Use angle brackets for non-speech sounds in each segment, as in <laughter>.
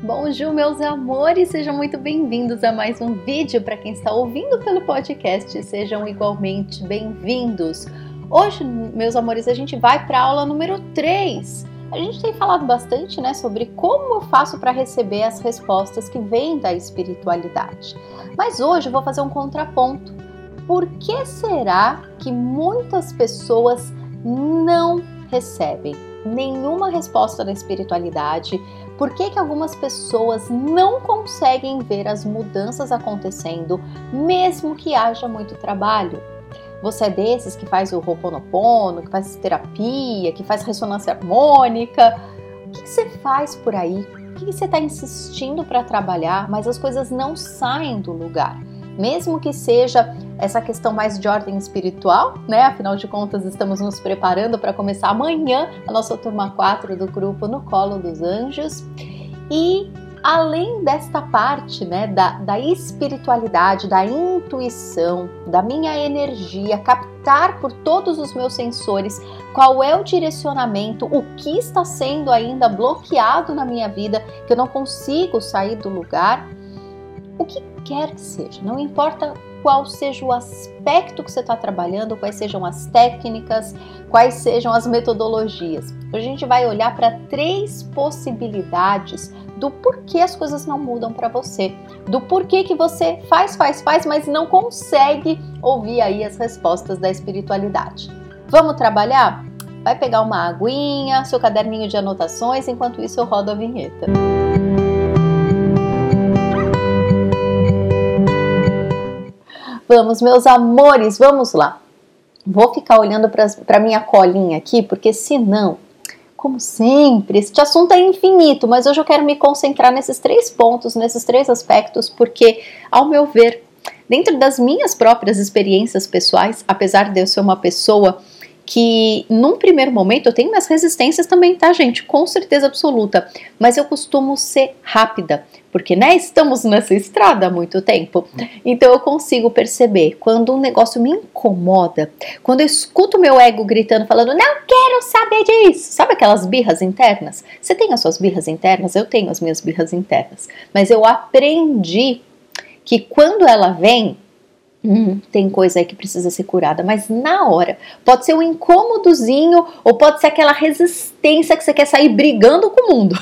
Bonjour, meus amores, sejam muito bem-vindos a mais um vídeo. Para quem está ouvindo pelo podcast, sejam igualmente bem-vindos. Hoje, meus amores, a gente vai para a aula número 3. A gente tem falado bastante né, sobre como eu faço para receber as respostas que vêm da espiritualidade. Mas hoje eu vou fazer um contraponto. Por que será que muitas pessoas não recebem nenhuma resposta da espiritualidade? Por que, que algumas pessoas não conseguem ver as mudanças acontecendo, mesmo que haja muito trabalho? Você é desses que faz o Ho'oponopono, que faz terapia, que faz ressonância harmônica? O que, que você faz por aí? O que, que você está insistindo para trabalhar, mas as coisas não saem do lugar? Mesmo que seja essa questão mais de ordem espiritual, né? Afinal de contas, estamos nos preparando para começar amanhã a nossa turma 4 do grupo No Colo dos Anjos. E além desta parte, né, da, da espiritualidade, da intuição, da minha energia, captar por todos os meus sensores qual é o direcionamento, o que está sendo ainda bloqueado na minha vida, que eu não consigo sair do lugar, o que quer que seja, não importa qual seja o aspecto que você está trabalhando, quais sejam as técnicas, quais sejam as metodologias. A gente vai olhar para três possibilidades do porquê as coisas não mudam para você, do porquê que você faz, faz, faz, mas não consegue ouvir aí as respostas da espiritualidade. Vamos trabalhar? Vai pegar uma aguinha, seu caderninho de anotações, enquanto isso eu rodo a vinheta. Vamos, meus amores, vamos lá. Vou ficar olhando para minha colinha aqui, porque senão, como sempre, este assunto é infinito, mas hoje eu quero me concentrar nesses três pontos, nesses três aspectos, porque, ao meu ver, dentro das minhas próprias experiências pessoais, apesar de eu ser uma pessoa que num primeiro momento eu tenho minhas resistências também, tá, gente? Com certeza absoluta. Mas eu costumo ser rápida, porque né, estamos nessa estrada há muito tempo. Então eu consigo perceber quando um negócio me incomoda, quando eu escuto meu ego gritando, falando, não quero saber disso. Sabe aquelas birras internas? Você tem as suas birras internas? Eu tenho as minhas birras internas. Mas eu aprendi que quando ela vem, Hum, tem coisa aí que precisa ser curada, mas na hora. Pode ser um incômodozinho ou pode ser aquela resistência que você quer sair brigando com o mundo.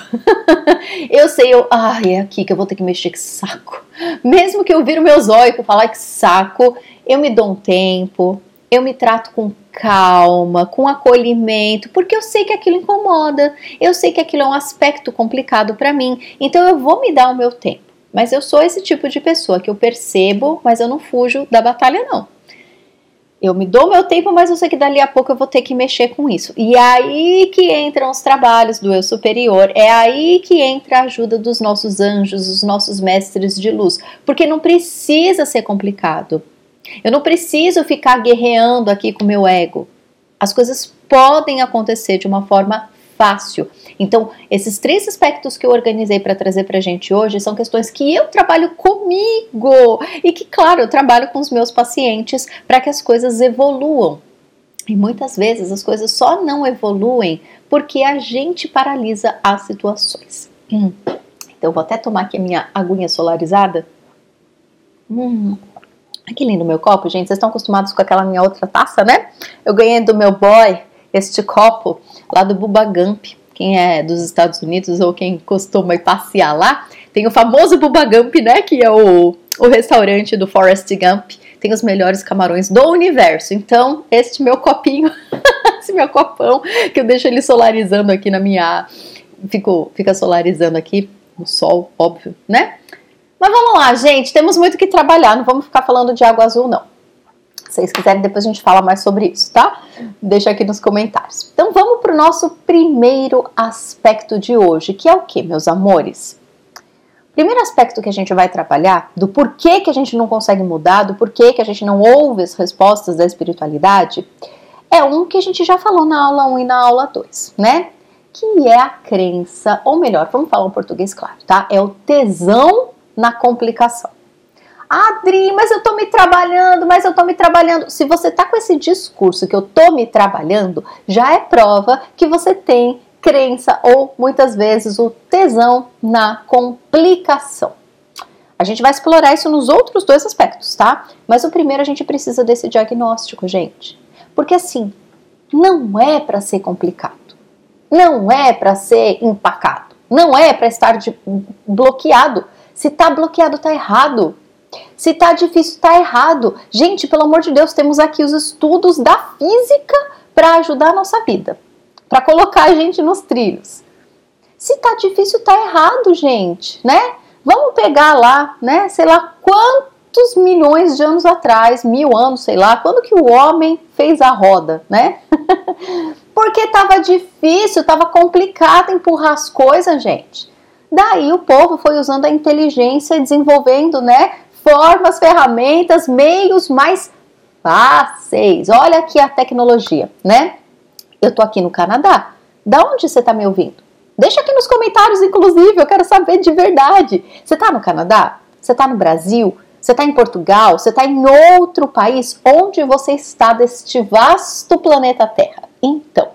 <laughs> eu sei, eu, ai, é aqui que eu vou ter que mexer que saco. Mesmo que eu viro meus olhos para falar que saco, eu me dou um tempo, eu me trato com calma, com acolhimento, porque eu sei que aquilo incomoda, eu sei que aquilo é um aspecto complicado para mim, então eu vou me dar o meu tempo. Mas eu sou esse tipo de pessoa que eu percebo, mas eu não fujo da batalha, não. Eu me dou meu tempo, mas eu sei que dali a pouco eu vou ter que mexer com isso. E é aí que entram os trabalhos do eu superior, é aí que entra a ajuda dos nossos anjos, dos nossos mestres de luz, porque não precisa ser complicado. Eu não preciso ficar guerreando aqui com meu ego. As coisas podem acontecer de uma forma fácil. Então, esses três aspectos que eu organizei para trazer para a gente hoje são questões que eu trabalho comigo e que, claro, eu trabalho com os meus pacientes para que as coisas evoluam. E muitas vezes as coisas só não evoluem porque a gente paralisa as situações. Hum. Então, vou até tomar aqui a minha aguinha solarizada. Hum. Que lindo meu copo, gente. Vocês estão acostumados com aquela minha outra taça, né? Eu ganhei do meu boy este copo lá do Bubba Gump. Quem é dos Estados Unidos ou quem costuma ir passear lá, tem o famoso Bubba Gump, né? Que é o, o restaurante do Forrest Gump. Tem os melhores camarões do universo. Então, este meu copinho, <laughs> esse meu copão, que eu deixo ele solarizando aqui na minha. Fico, fica solarizando aqui no sol, óbvio, né? Mas vamos lá, gente. Temos muito que trabalhar. Não vamos ficar falando de água azul, não. Vocês quiserem, depois a gente fala mais sobre isso, tá? Deixa aqui nos comentários. Então vamos para o nosso primeiro aspecto de hoje, que é o que, meus amores? Primeiro aspecto que a gente vai trabalhar, do porquê que a gente não consegue mudar, do porquê que a gente não ouve as respostas da espiritualidade, é um que a gente já falou na aula 1 e na aula 2, né? Que é a crença, ou melhor, vamos falar um português claro, tá? É o tesão na complicação. Adri, mas eu tô me trabalhando, mas eu tô me trabalhando. Se você tá com esse discurso que eu tô me trabalhando, já é prova que você tem crença ou muitas vezes o tesão na complicação. A gente vai explorar isso nos outros dois aspectos, tá? Mas o primeiro a gente precisa desse diagnóstico, gente. Porque assim, não é para ser complicado. Não é para ser empacado. Não é para estar de, bloqueado. Se tá bloqueado, tá errado. Se tá difícil, tá errado. Gente, pelo amor de Deus, temos aqui os estudos da física para ajudar a nossa vida, para colocar a gente nos trilhos. Se tá difícil, tá errado, gente, né? Vamos pegar lá, né? Sei lá quantos milhões de anos atrás, mil anos, sei lá, quando que o homem fez a roda, né? <laughs> Porque estava difícil, estava complicado empurrar as coisas, gente. Daí o povo foi usando a inteligência, desenvolvendo, né, formas, ferramentas, meios mais fáceis. Olha aqui a tecnologia, né? Eu tô aqui no Canadá. Da onde você tá me ouvindo? Deixa aqui nos comentários, inclusive, eu quero saber de verdade. Você está no Canadá? Você está no Brasil? Você está em Portugal? Você está em outro país? Onde você está deste vasto planeta Terra? Então,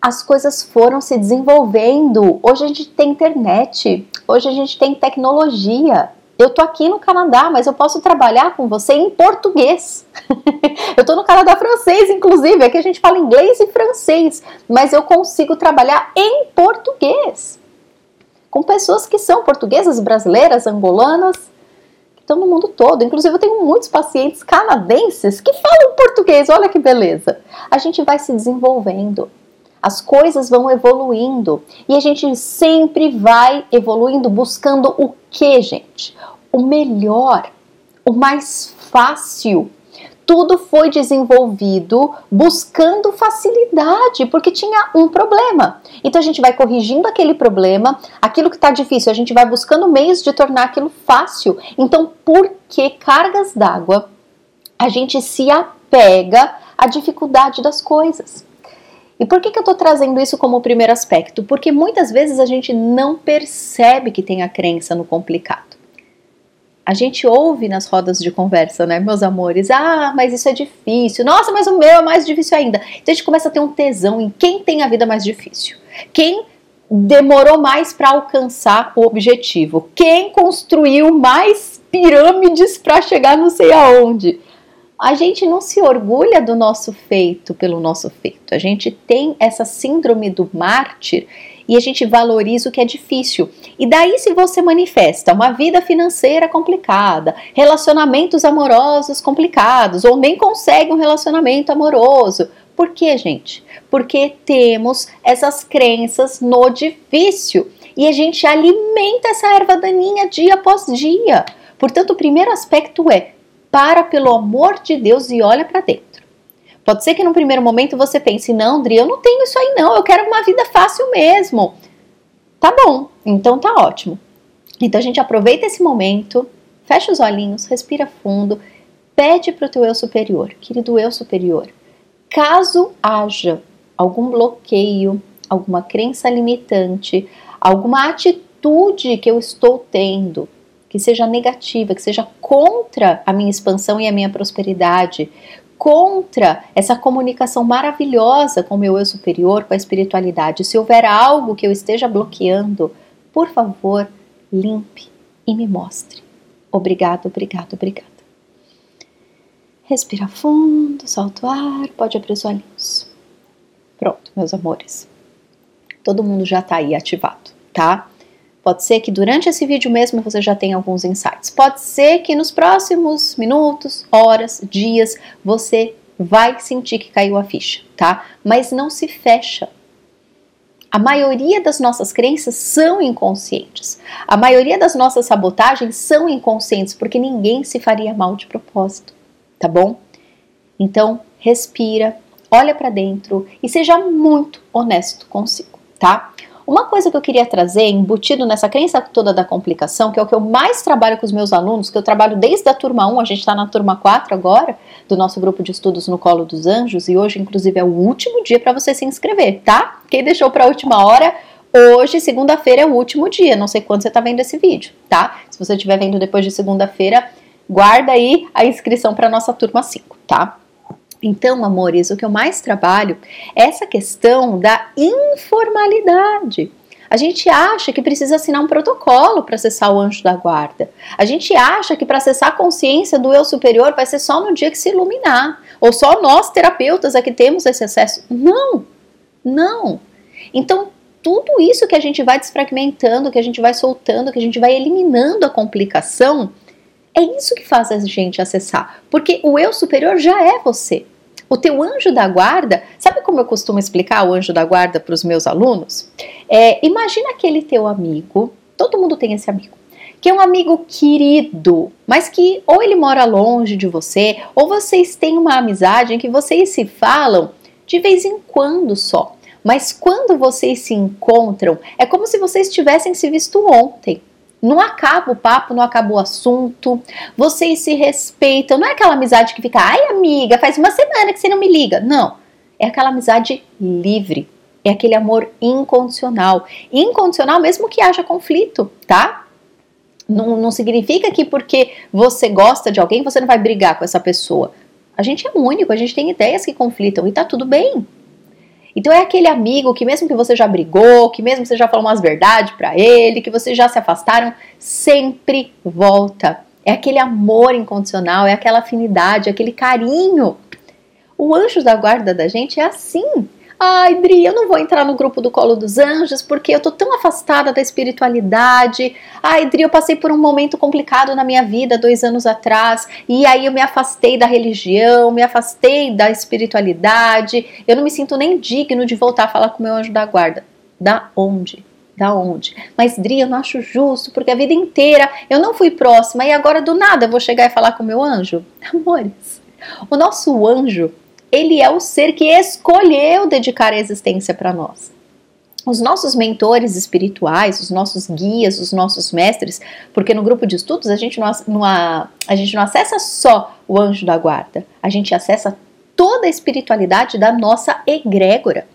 as coisas foram se desenvolvendo. Hoje a gente tem internet, hoje a gente tem tecnologia. Eu tô aqui no Canadá, mas eu posso trabalhar com você em português. <laughs> eu tô no Canadá francês, inclusive, aqui a gente fala inglês e francês, mas eu consigo trabalhar em português. Com pessoas que são portuguesas, brasileiras, angolanas, que estão no mundo todo. Inclusive, eu tenho muitos pacientes canadenses que falam português, olha que beleza. A gente vai se desenvolvendo. As coisas vão evoluindo e a gente sempre vai evoluindo buscando o que, gente? O melhor, o mais fácil. Tudo foi desenvolvido buscando facilidade, porque tinha um problema. Então a gente vai corrigindo aquele problema, aquilo que está difícil, a gente vai buscando meios de tornar aquilo fácil. Então, por que cargas d'água a gente se apega à dificuldade das coisas? E por que, que eu estou trazendo isso como primeiro aspecto? Porque muitas vezes a gente não percebe que tem a crença no complicado. A gente ouve nas rodas de conversa, né, meus amores? Ah, mas isso é difícil. Nossa, mas o meu é mais difícil ainda. Então a gente começa a ter um tesão em quem tem a vida mais difícil. Quem demorou mais para alcançar o objetivo. Quem construiu mais pirâmides para chegar não sei aonde a gente não se orgulha do nosso feito pelo nosso feito. A gente tem essa síndrome do mártir e a gente valoriza o que é difícil. E daí, se você manifesta uma vida financeira complicada, relacionamentos amorosos complicados, ou nem consegue um relacionamento amoroso, por quê, gente? Porque temos essas crenças no difícil e a gente alimenta essa erva daninha dia após dia. Portanto, o primeiro aspecto é para pelo amor de Deus e olha para dentro. Pode ser que no primeiro momento você pense: não, Dri, eu não tenho isso aí, não, eu quero uma vida fácil mesmo. Tá bom, então tá ótimo. Então a gente aproveita esse momento, fecha os olhinhos, respira fundo, pede para o teu eu superior, querido eu superior, caso haja algum bloqueio, alguma crença limitante, alguma atitude que eu estou tendo que seja negativa, que seja contra a minha expansão e a minha prosperidade, contra essa comunicação maravilhosa com o meu eu superior, com a espiritualidade. Se houver algo que eu esteja bloqueando, por favor, limpe e me mostre. Obrigado, obrigado, obrigado. Respira fundo, solta o ar, pode abrir os olhinhos. Pronto, meus amores. Todo mundo já está aí ativado, tá? Pode ser que durante esse vídeo mesmo você já tenha alguns insights. Pode ser que nos próximos minutos, horas, dias, você vai sentir que caiu a ficha, tá? Mas não se fecha. A maioria das nossas crenças são inconscientes. A maioria das nossas sabotagens são inconscientes, porque ninguém se faria mal de propósito, tá bom? Então, respira, olha para dentro e seja muito honesto consigo, tá? Uma coisa que eu queria trazer, embutido nessa crença toda da complicação, que é o que eu mais trabalho com os meus alunos, que eu trabalho desde a turma 1, a gente está na turma 4 agora, do nosso grupo de estudos no Colo dos Anjos, e hoje, inclusive, é o último dia para você se inscrever, tá? Quem deixou para a última hora, hoje, segunda-feira, é o último dia. Não sei quando você está vendo esse vídeo, tá? Se você estiver vendo depois de segunda-feira, guarda aí a inscrição para nossa turma 5, tá? Então, amores, o que eu mais trabalho é essa questão da informalidade. A gente acha que precisa assinar um protocolo para acessar o anjo da guarda. A gente acha que para acessar a consciência do eu superior vai ser só no dia que se iluminar. Ou só nós, terapeutas, é que temos esse acesso. Não, não. Então, tudo isso que a gente vai desfragmentando, que a gente vai soltando, que a gente vai eliminando a complicação, é isso que faz a gente acessar. Porque o eu superior já é você. O teu anjo da guarda, sabe como eu costumo explicar o anjo da guarda para os meus alunos? É, imagina aquele teu amigo, todo mundo tem esse amigo, que é um amigo querido, mas que ou ele mora longe de você, ou vocês têm uma amizade em que vocês se falam de vez em quando só. Mas quando vocês se encontram, é como se vocês tivessem se visto ontem. Não acaba o papo, não acaba o assunto. Vocês se respeitam. Não é aquela amizade que fica, ai amiga, faz uma semana que você não me liga. Não. É aquela amizade livre. É aquele amor incondicional. Incondicional mesmo que haja conflito, tá? Não, não significa que porque você gosta de alguém você não vai brigar com essa pessoa. A gente é único, a gente tem ideias que conflitam e tá tudo bem. Então é aquele amigo que mesmo que você já brigou, que mesmo que você já falou umas verdades para ele, que vocês já se afastaram, sempre volta. É aquele amor incondicional, é aquela afinidade, é aquele carinho. O anjo da guarda da gente é assim. Ai, Dri, eu não vou entrar no grupo do Colo dos Anjos porque eu tô tão afastada da espiritualidade. Ai, Dri, eu passei por um momento complicado na minha vida dois anos atrás e aí eu me afastei da religião, me afastei da espiritualidade. Eu não me sinto nem digno de voltar a falar com meu anjo da guarda. Da onde? Da onde? Mas, Dri, eu não acho justo, porque a vida inteira eu não fui próxima e agora do nada eu vou chegar e falar com o meu anjo? Amores, o nosso anjo ele é o ser que escolheu dedicar a existência para nós. Os nossos mentores espirituais, os nossos guias, os nossos mestres, porque no grupo de estudos a gente não, não, a gente não acessa só o anjo da guarda, a gente acessa toda a espiritualidade da nossa egrégora.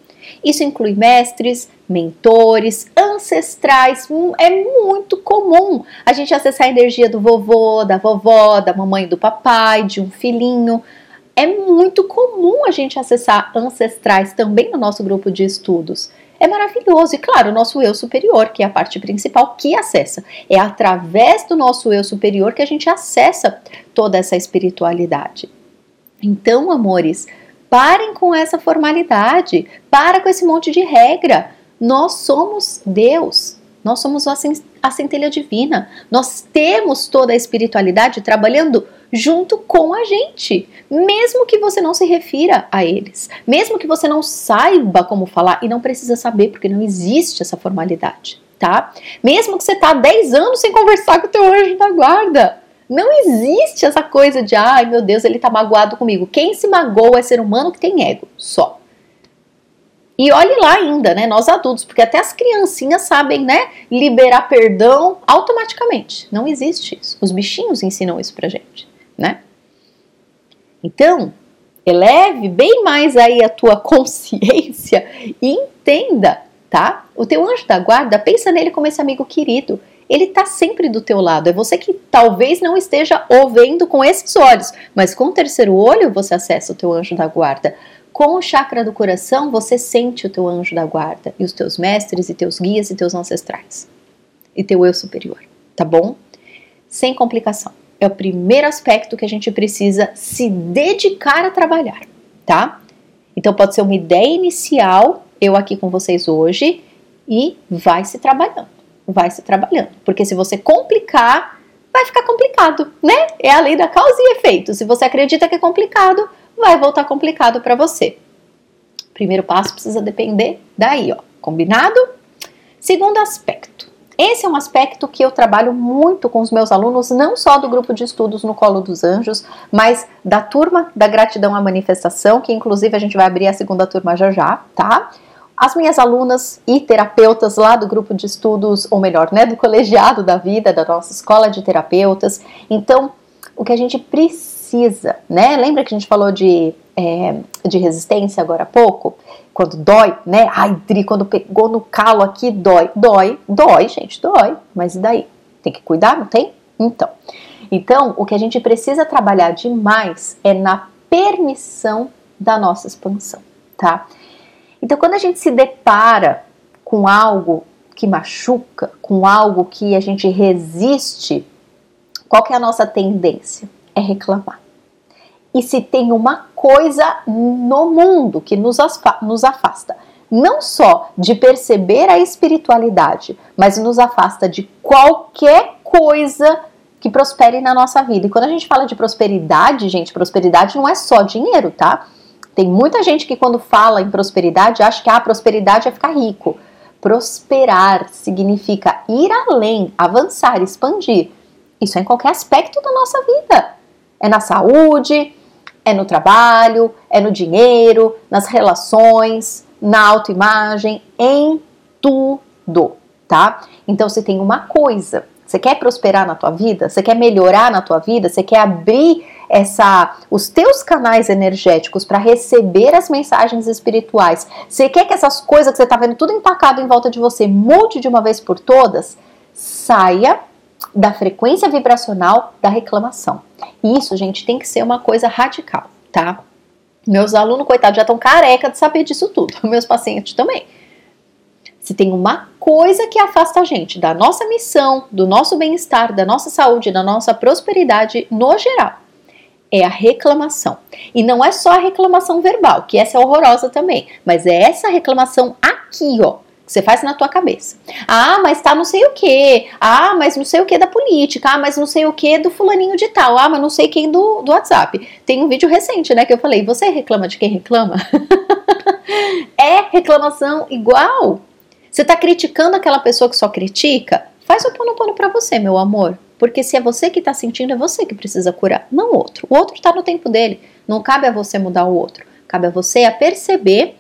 Isso inclui mestres, mentores, ancestrais. Hum, é muito comum a gente acessar a energia do vovô, da vovó, da mamãe, do papai, de um filhinho é muito comum a gente acessar ancestrais também no nosso grupo de estudos. É maravilhoso. E claro, o nosso eu superior, que é a parte principal que acessa. É através do nosso eu superior que a gente acessa toda essa espiritualidade. Então, amores, parem com essa formalidade, para com esse monte de regra. Nós somos Deus. Nós somos a centelha divina. Nós temos toda a espiritualidade trabalhando junto com a gente, mesmo que você não se refira a eles, mesmo que você não saiba como falar e não precisa saber porque não existe essa formalidade, tá? Mesmo que você tá há 10 anos sem conversar com o teu anjo da guarda, não existe essa coisa de, ai meu Deus, ele tá magoado comigo. Quem se magoa é ser humano que tem ego, só. E olhe lá ainda, né, nós adultos, porque até as criancinhas sabem, né, liberar perdão automaticamente. Não existe isso. Os bichinhos ensinam isso pra gente né? Então, eleve bem mais aí a tua <laughs> consciência e entenda, tá? O teu anjo da guarda, pensa nele como esse amigo querido. Ele tá sempre do teu lado. É você que talvez não esteja o vendo com esses olhos, mas com o terceiro olho você acessa o teu anjo da guarda. Com o chakra do coração, você sente o teu anjo da guarda e os teus mestres e teus guias e teus ancestrais e teu eu superior, tá bom? Sem complicação é o primeiro aspecto que a gente precisa se dedicar a trabalhar, tá? Então pode ser uma ideia inicial, eu aqui com vocês hoje, e vai se trabalhando, vai se trabalhando. Porque se você complicar, vai ficar complicado, né? É a lei da causa e efeito. Se você acredita que é complicado, vai voltar complicado para você. Primeiro passo precisa depender daí, ó. Combinado? Segundo aspecto, esse é um aspecto que eu trabalho muito com os meus alunos, não só do grupo de estudos no Colo dos Anjos, mas da turma da Gratidão à Manifestação, que inclusive a gente vai abrir a segunda turma já já, tá? As minhas alunas e terapeutas lá do grupo de estudos, ou melhor, né, do colegiado da vida, da nossa escola de terapeutas. Então, o que a gente precisa, né? Lembra que a gente falou de, é, de resistência agora há pouco? quando dói, né? Ai, Dri, quando pegou no calo aqui, dói. Dói, dói, gente, dói. Mas e daí? Tem que cuidar, não tem? Então. Então, o que a gente precisa trabalhar demais é na permissão da nossa expansão, tá? Então, quando a gente se depara com algo que machuca, com algo que a gente resiste, qual que é a nossa tendência? É reclamar. E se tem uma coisa no mundo que nos, nos afasta, não só de perceber a espiritualidade, mas nos afasta de qualquer coisa que prospere na nossa vida. E quando a gente fala de prosperidade, gente, prosperidade não é só dinheiro, tá? Tem muita gente que quando fala em prosperidade acha que a ah, prosperidade é ficar rico. Prosperar significa ir além, avançar, expandir. Isso é em qualquer aspecto da nossa vida. É na saúde, é no trabalho, é no dinheiro, nas relações, na autoimagem, em tudo, tá? Então, se tem uma coisa, você quer prosperar na tua vida, você quer melhorar na tua vida, você quer abrir essa os teus canais energéticos para receber as mensagens espirituais. Você quer que essas coisas que você está vendo tudo empacado em volta de você mude de uma vez por todas? Saia da frequência vibracional da reclamação. Isso, gente, tem que ser uma coisa radical, tá? Meus alunos, coitados, já estão careca de saber disso tudo. <laughs> Meus pacientes também. Se tem uma coisa que afasta a gente da nossa missão, do nosso bem-estar, da nossa saúde, da nossa prosperidade no geral, é a reclamação. E não é só a reclamação verbal, que essa é horrorosa também, mas é essa reclamação aqui, ó, você faz na tua cabeça. Ah, mas tá não sei o que. Ah, mas não sei o que da política. Ah, mas não sei o que do fulaninho de tal. Ah, mas não sei quem do, do WhatsApp. Tem um vídeo recente, né, que eu falei, você reclama de quem reclama? <laughs> é reclamação igual. Você tá criticando aquela pessoa que só critica? Faz o pano pano para você, meu amor. Porque se é você que tá sentindo, é você que precisa curar, não o outro. O outro tá no tempo dele. Não cabe a você mudar o outro. Cabe a você a perceber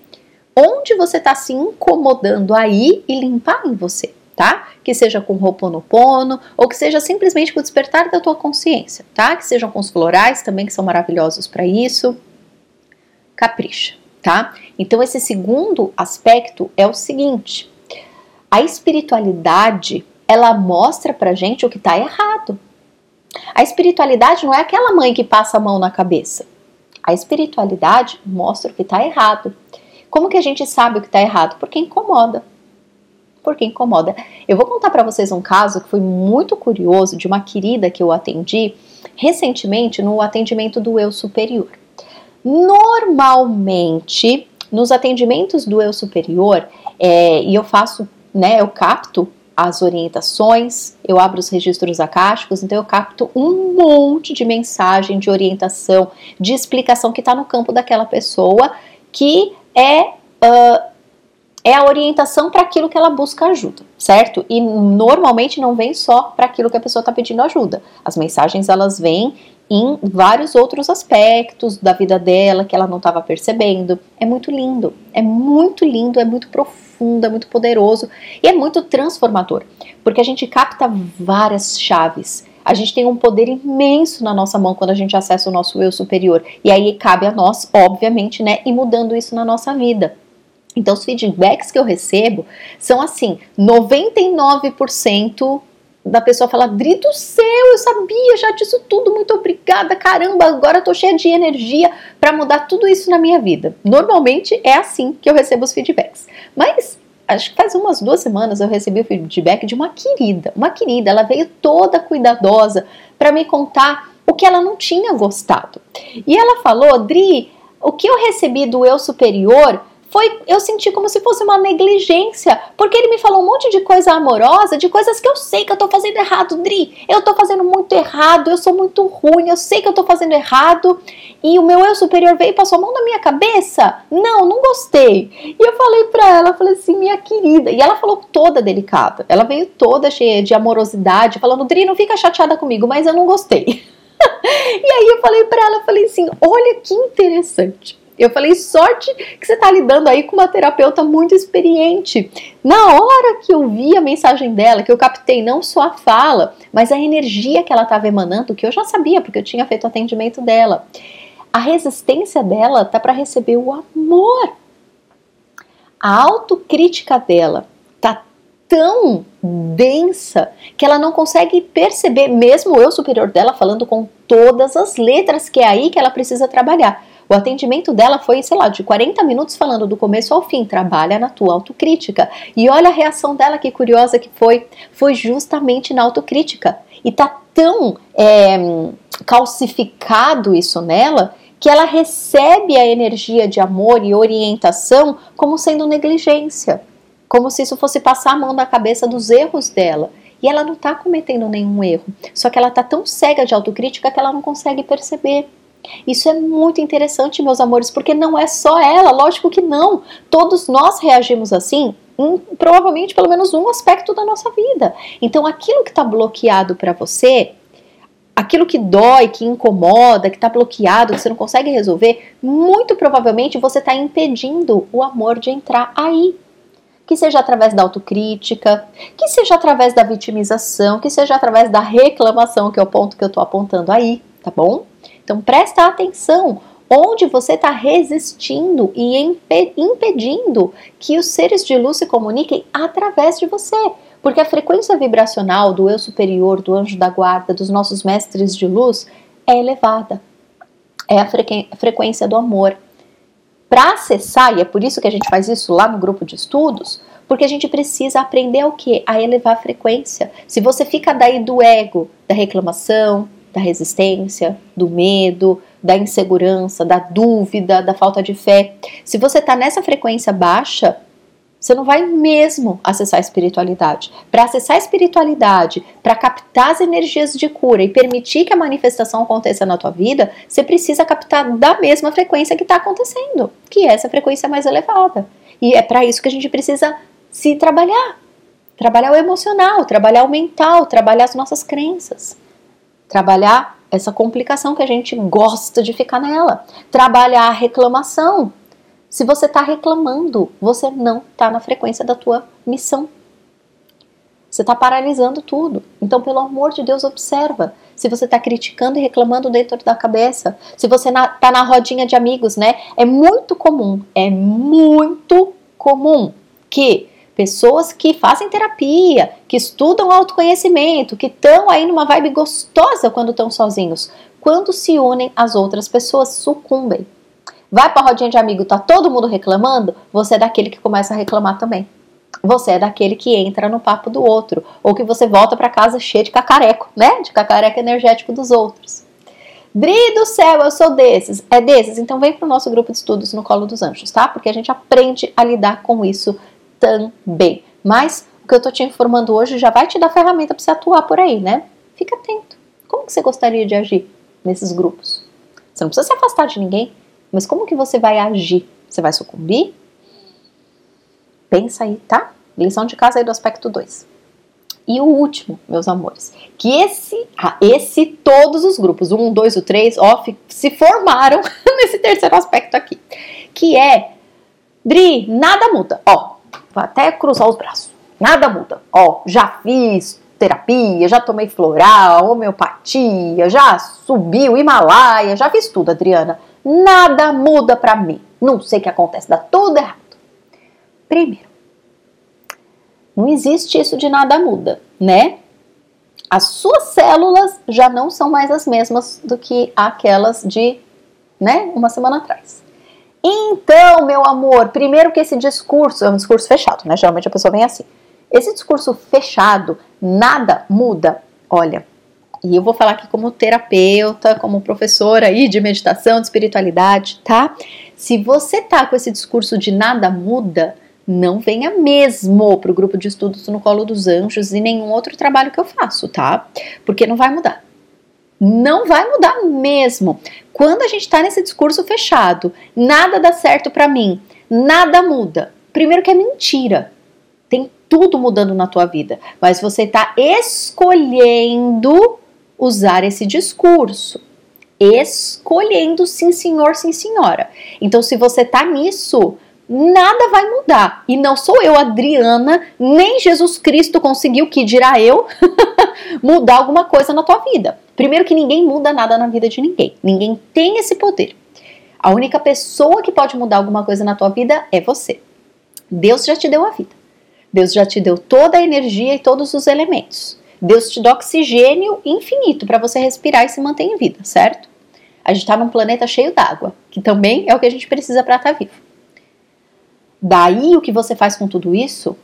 onde você está se incomodando aí e limpar em você, tá? Que seja com Ho'oponopono ou que seja simplesmente com o despertar da tua consciência, tá? Que sejam com os florais também, que são maravilhosos para isso. Capricha, tá? Então, esse segundo aspecto é o seguinte: a espiritualidade ela mostra pra gente o que tá errado. A espiritualidade não é aquela mãe que passa a mão na cabeça. A espiritualidade mostra o que tá errado. Como que a gente sabe o que está errado? Porque incomoda. Porque incomoda. Eu vou contar para vocês um caso que foi muito curioso de uma querida que eu atendi recentemente no atendimento do eu superior. Normalmente, nos atendimentos do eu superior, é, e eu faço, né, eu capto as orientações, eu abro os registros acásticos, então eu capto um monte de mensagem, de orientação, de explicação que está no campo daquela pessoa que é, uh, é a orientação para aquilo que ela busca ajuda, certo? E normalmente não vem só para aquilo que a pessoa está pedindo ajuda. As mensagens elas vêm em vários outros aspectos da vida dela que ela não estava percebendo. É muito lindo, é muito lindo, é muito profundo, é muito poderoso e é muito transformador, porque a gente capta várias chaves a gente tem um poder imenso na nossa mão quando a gente acessa o nosso eu superior. E aí cabe a nós, obviamente, né, ir mudando isso na nossa vida. Então, os feedbacks que eu recebo são assim: 99% da pessoa fala, Dri do céu, eu sabia já disso tudo, muito obrigada, caramba, agora eu tô cheia de energia para mudar tudo isso na minha vida. Normalmente é assim que eu recebo os feedbacks. Mas acho que faz umas duas semanas eu recebi o feedback de uma querida, uma querida, ela veio toda cuidadosa para me contar o que ela não tinha gostado. E ela falou, Dri, o que eu recebi do eu superior foi eu senti como se fosse uma negligência, porque ele me falou um monte de coisa amorosa, de coisas que eu sei que eu tô fazendo errado, Dri. Eu tô fazendo muito errado, eu sou muito ruim, eu sei que eu tô fazendo errado. E o meu eu superior veio e passou a mão na minha cabeça? Não, não gostei. E eu falei pra ela, falei assim, minha querida. E ela falou toda delicada. Ela veio toda cheia de amorosidade, falando, Dri, não fica chateada comigo, mas eu não gostei. <laughs> e aí eu falei pra ela, falei assim, olha que interessante. Eu falei, sorte que você está lidando aí com uma terapeuta muito experiente. Na hora que eu vi a mensagem dela, que eu captei não só a fala, mas a energia que ela estava emanando, que eu já sabia, porque eu tinha feito o atendimento dela. A resistência dela tá para receber o amor. A autocrítica dela tá tão densa que ela não consegue perceber, mesmo eu superior dela falando com todas as letras, que é aí que ela precisa trabalhar. O atendimento dela foi, sei lá, de 40 minutos falando do começo ao fim, trabalha na tua autocrítica. E olha a reação dela, que curiosa que foi. Foi justamente na autocrítica. E tá tão é, calcificado isso nela que ela recebe a energia de amor e orientação como sendo negligência como se isso fosse passar a mão na cabeça dos erros dela. E ela não está cometendo nenhum erro, só que ela está tão cega de autocrítica que ela não consegue perceber. Isso é muito interessante, meus amores, porque não é só ela, lógico que não. Todos nós reagimos assim em provavelmente pelo menos um aspecto da nossa vida. Então, aquilo que está bloqueado para você, aquilo que dói, que incomoda, que está bloqueado, que você não consegue resolver, muito provavelmente você está impedindo o amor de entrar aí que seja através da autocrítica, que seja através da vitimização, que seja através da reclamação, que é o ponto que eu estou apontando aí, tá bom? Então presta atenção onde você está resistindo e impedindo que os seres de luz se comuniquem através de você. Porque a frequência vibracional do eu superior, do anjo da guarda, dos nossos mestres de luz é elevada. É a frequência do amor para acessar, e é por isso que a gente faz isso lá no grupo de estudos, porque a gente precisa aprender o que? A elevar a frequência. Se você fica daí do ego, da reclamação, da resistência, do medo, da insegurança, da dúvida, da falta de fé, se você está nessa frequência baixa, você não vai mesmo acessar a espiritualidade. Para acessar a espiritualidade, para captar as energias de cura e permitir que a manifestação aconteça na tua vida, você precisa captar da mesma frequência que está acontecendo, que é essa frequência mais elevada. E é para isso que a gente precisa se trabalhar. Trabalhar o emocional, trabalhar o mental, trabalhar as nossas crenças. Trabalhar essa complicação que a gente gosta de ficar nela. Trabalhar a reclamação, se você está reclamando, você não está na frequência da tua missão. Você está paralisando tudo. Então, pelo amor de Deus, observa. Se você está criticando e reclamando dentro da cabeça, se você está na rodinha de amigos, né? É muito comum, é muito comum que pessoas que fazem terapia, que estudam autoconhecimento, que estão aí numa vibe gostosa quando estão sozinhos, quando se unem às outras pessoas, sucumbem. Vai pra rodinha de amigo, tá todo mundo reclamando, você é daquele que começa a reclamar também. Você é daquele que entra no papo do outro, ou que você volta para casa cheio de cacareco, né? De cacareco energético dos outros. Bri do céu, eu sou desses. É desses? Então vem pro nosso grupo de estudos no Colo dos Anjos, tá? Porque a gente aprende a lidar com isso também. Mas o que eu tô te informando hoje já vai te dar ferramenta para você atuar por aí, né? Fica atento. Como que você gostaria de agir nesses grupos? Você não precisa se afastar de ninguém. Mas como que você vai agir? Você vai sucumbir? Pensa aí, tá? Lição de casa aí do aspecto 2. E o último, meus amores, que esse, ah, esse todos os grupos, o 1, 2, o 3, ó, se formaram <laughs> nesse terceiro aspecto aqui, que é, Dri, nada muda, ó, até cruzar os braços, nada muda, ó, já fiz terapia, já tomei floral, homeopatia, já subi o Himalaia, já fiz tudo, Adriana, Nada muda para mim. Não sei o que acontece, dá tudo errado. Primeiro, não existe isso de nada muda, né? As suas células já não são mais as mesmas do que aquelas de, né, uma semana atrás. Então, meu amor, primeiro que esse discurso é um discurso fechado, né? Geralmente a pessoa vem assim. Esse discurso fechado, nada muda. Olha, e eu vou falar aqui como terapeuta, como professora aí de meditação, de espiritualidade, tá? Se você tá com esse discurso de nada muda, não venha mesmo para o grupo de estudos no Colo dos Anjos e nenhum outro trabalho que eu faço, tá? Porque não vai mudar. Não vai mudar mesmo. Quando a gente está nesse discurso fechado, nada dá certo para mim, nada muda. Primeiro que é mentira. Tem tudo mudando na tua vida, mas você está escolhendo usar esse discurso. Escolhendo sim, senhor, sim, senhora. Então, se você tá nisso, nada vai mudar. E não sou eu, Adriana, nem Jesus Cristo conseguiu, que dirá eu, <laughs> mudar alguma coisa na tua vida. Primeiro que ninguém muda nada na vida de ninguém. Ninguém tem esse poder. A única pessoa que pode mudar alguma coisa na tua vida é você. Deus já te deu a vida. Deus já te deu toda a energia e todos os elementos. Deus te dá oxigênio infinito para você respirar e se manter em vida, certo? A gente está num planeta cheio d'água, que também é o que a gente precisa para estar tá vivo. Daí o que você faz com tudo isso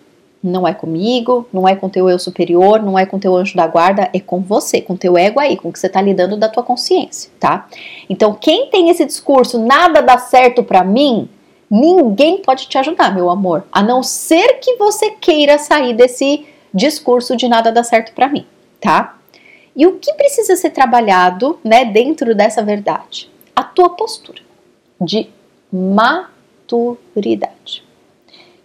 não é comigo, não é com teu eu superior, não é com teu anjo da guarda, é com você, com teu ego aí, com o que você está lidando da tua consciência, tá? Então, quem tem esse discurso, nada dá certo para mim, ninguém pode te ajudar, meu amor, a não ser que você queira sair desse discurso de nada dá certo para mim, tá? E o que precisa ser trabalhado, né, dentro dessa verdade? A tua postura de maturidade.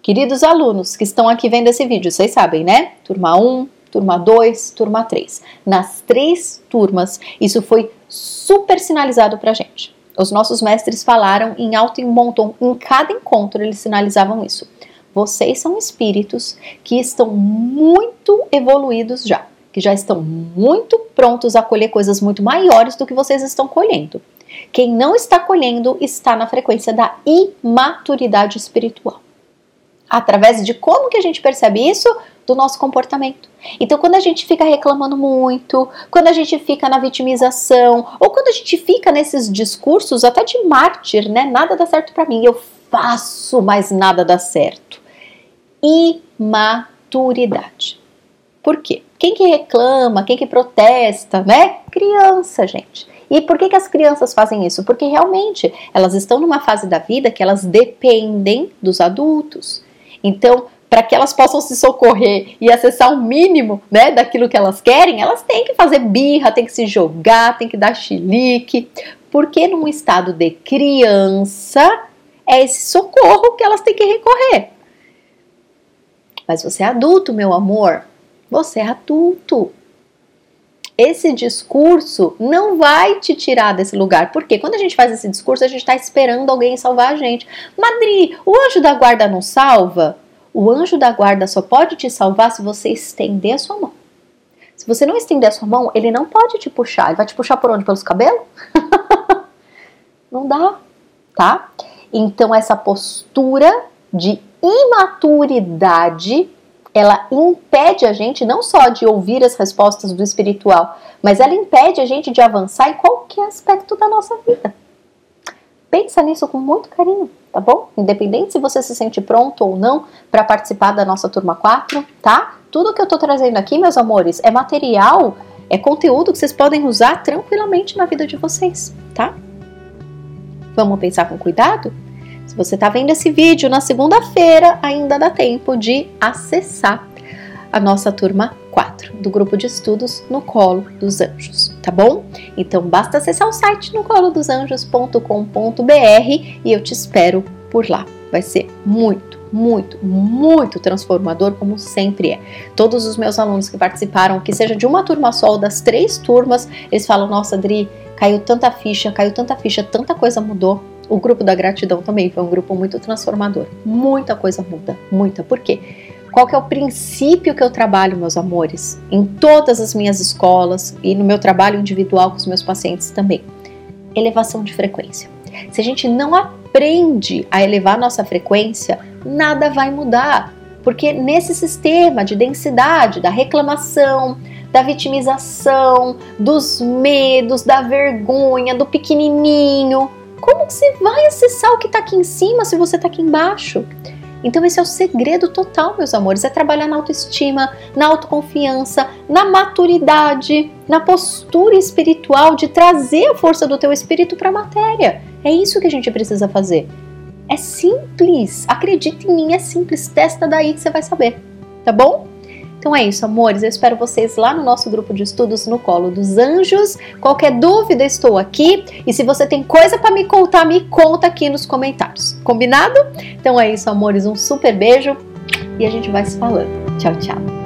Queridos alunos que estão aqui vendo esse vídeo, vocês sabem, né? Turma 1, turma 2, turma 3. Nas três turmas, isso foi super sinalizado pra gente. Os nossos mestres falaram em alto e bom tom, em cada encontro eles sinalizavam isso. Vocês são espíritos que estão muito evoluídos já, que já estão muito prontos a colher coisas muito maiores do que vocês estão colhendo. Quem não está colhendo está na frequência da imaturidade espiritual através de como que a gente percebe isso do nosso comportamento. Então, quando a gente fica reclamando muito, quando a gente fica na vitimização, ou quando a gente fica nesses discursos até de mártir, né? Nada dá certo para mim, eu faço, mas nada dá certo. Imaturidade. Por quê? Quem que reclama, quem que protesta, né? Criança, gente. E por que, que as crianças fazem isso? Porque realmente elas estão numa fase da vida que elas dependem dos adultos. Então, para que elas possam se socorrer e acessar o mínimo né, daquilo que elas querem, elas têm que fazer birra, têm que se jogar, têm que dar chilique, porque num estado de criança é esse socorro que elas têm que recorrer. Mas você é adulto, meu amor, você é adulto. Esse discurso não vai te tirar desse lugar, porque quando a gente faz esse discurso, a gente está esperando alguém salvar a gente. Madri, o anjo da guarda não salva? O anjo da guarda só pode te salvar se você estender a sua mão. Se você não estender a sua mão, ele não pode te puxar. Ele vai te puxar por onde? Pelos cabelos? <laughs> não dá, tá? Então, essa postura de imaturidade ela impede a gente não só de ouvir as respostas do espiritual, mas ela impede a gente de avançar em qualquer aspecto da nossa vida. Pensa nisso com muito carinho, tá bom? Independente se você se sente pronto ou não para participar da nossa turma 4, tá? Tudo que eu tô trazendo aqui, meus amores, é material, é conteúdo que vocês podem usar tranquilamente na vida de vocês, tá? Vamos pensar com cuidado? Se você está vendo esse vídeo na segunda-feira, ainda dá tempo de acessar a nossa turma 4 do grupo de estudos no Colo dos Anjos, tá bom? Então basta acessar o site no colodosanjos.com.br e eu te espero por lá. Vai ser muito, muito, muito transformador, como sempre é. Todos os meus alunos que participaram, que seja de uma turma só ou das três turmas, eles falam: Nossa, Adri, caiu tanta ficha, caiu tanta ficha, tanta coisa mudou o grupo da gratidão também foi um grupo muito transformador. Muita coisa muda, muita. Por quê? Qual que é o princípio que eu trabalho, meus amores, em todas as minhas escolas e no meu trabalho individual com os meus pacientes também? Elevação de frequência. Se a gente não aprende a elevar nossa frequência, nada vai mudar. Porque nesse sistema de densidade, da reclamação, da vitimização, dos medos, da vergonha, do pequenininho, como que você vai acessar o que está aqui em cima se você está aqui embaixo? Então esse é o segredo total, meus amores, é trabalhar na autoestima, na autoconfiança, na maturidade, na postura espiritual de trazer a força do teu espírito para a matéria. É isso que a gente precisa fazer. É simples, acredita em mim, é simples, testa daí que você vai saber, tá bom? Então é isso, amores. Eu espero vocês lá no nosso grupo de estudos no Colo dos Anjos. Qualquer dúvida, estou aqui. E se você tem coisa para me contar, me conta aqui nos comentários. Combinado? Então é isso, amores. Um super beijo e a gente vai se falando. Tchau, tchau.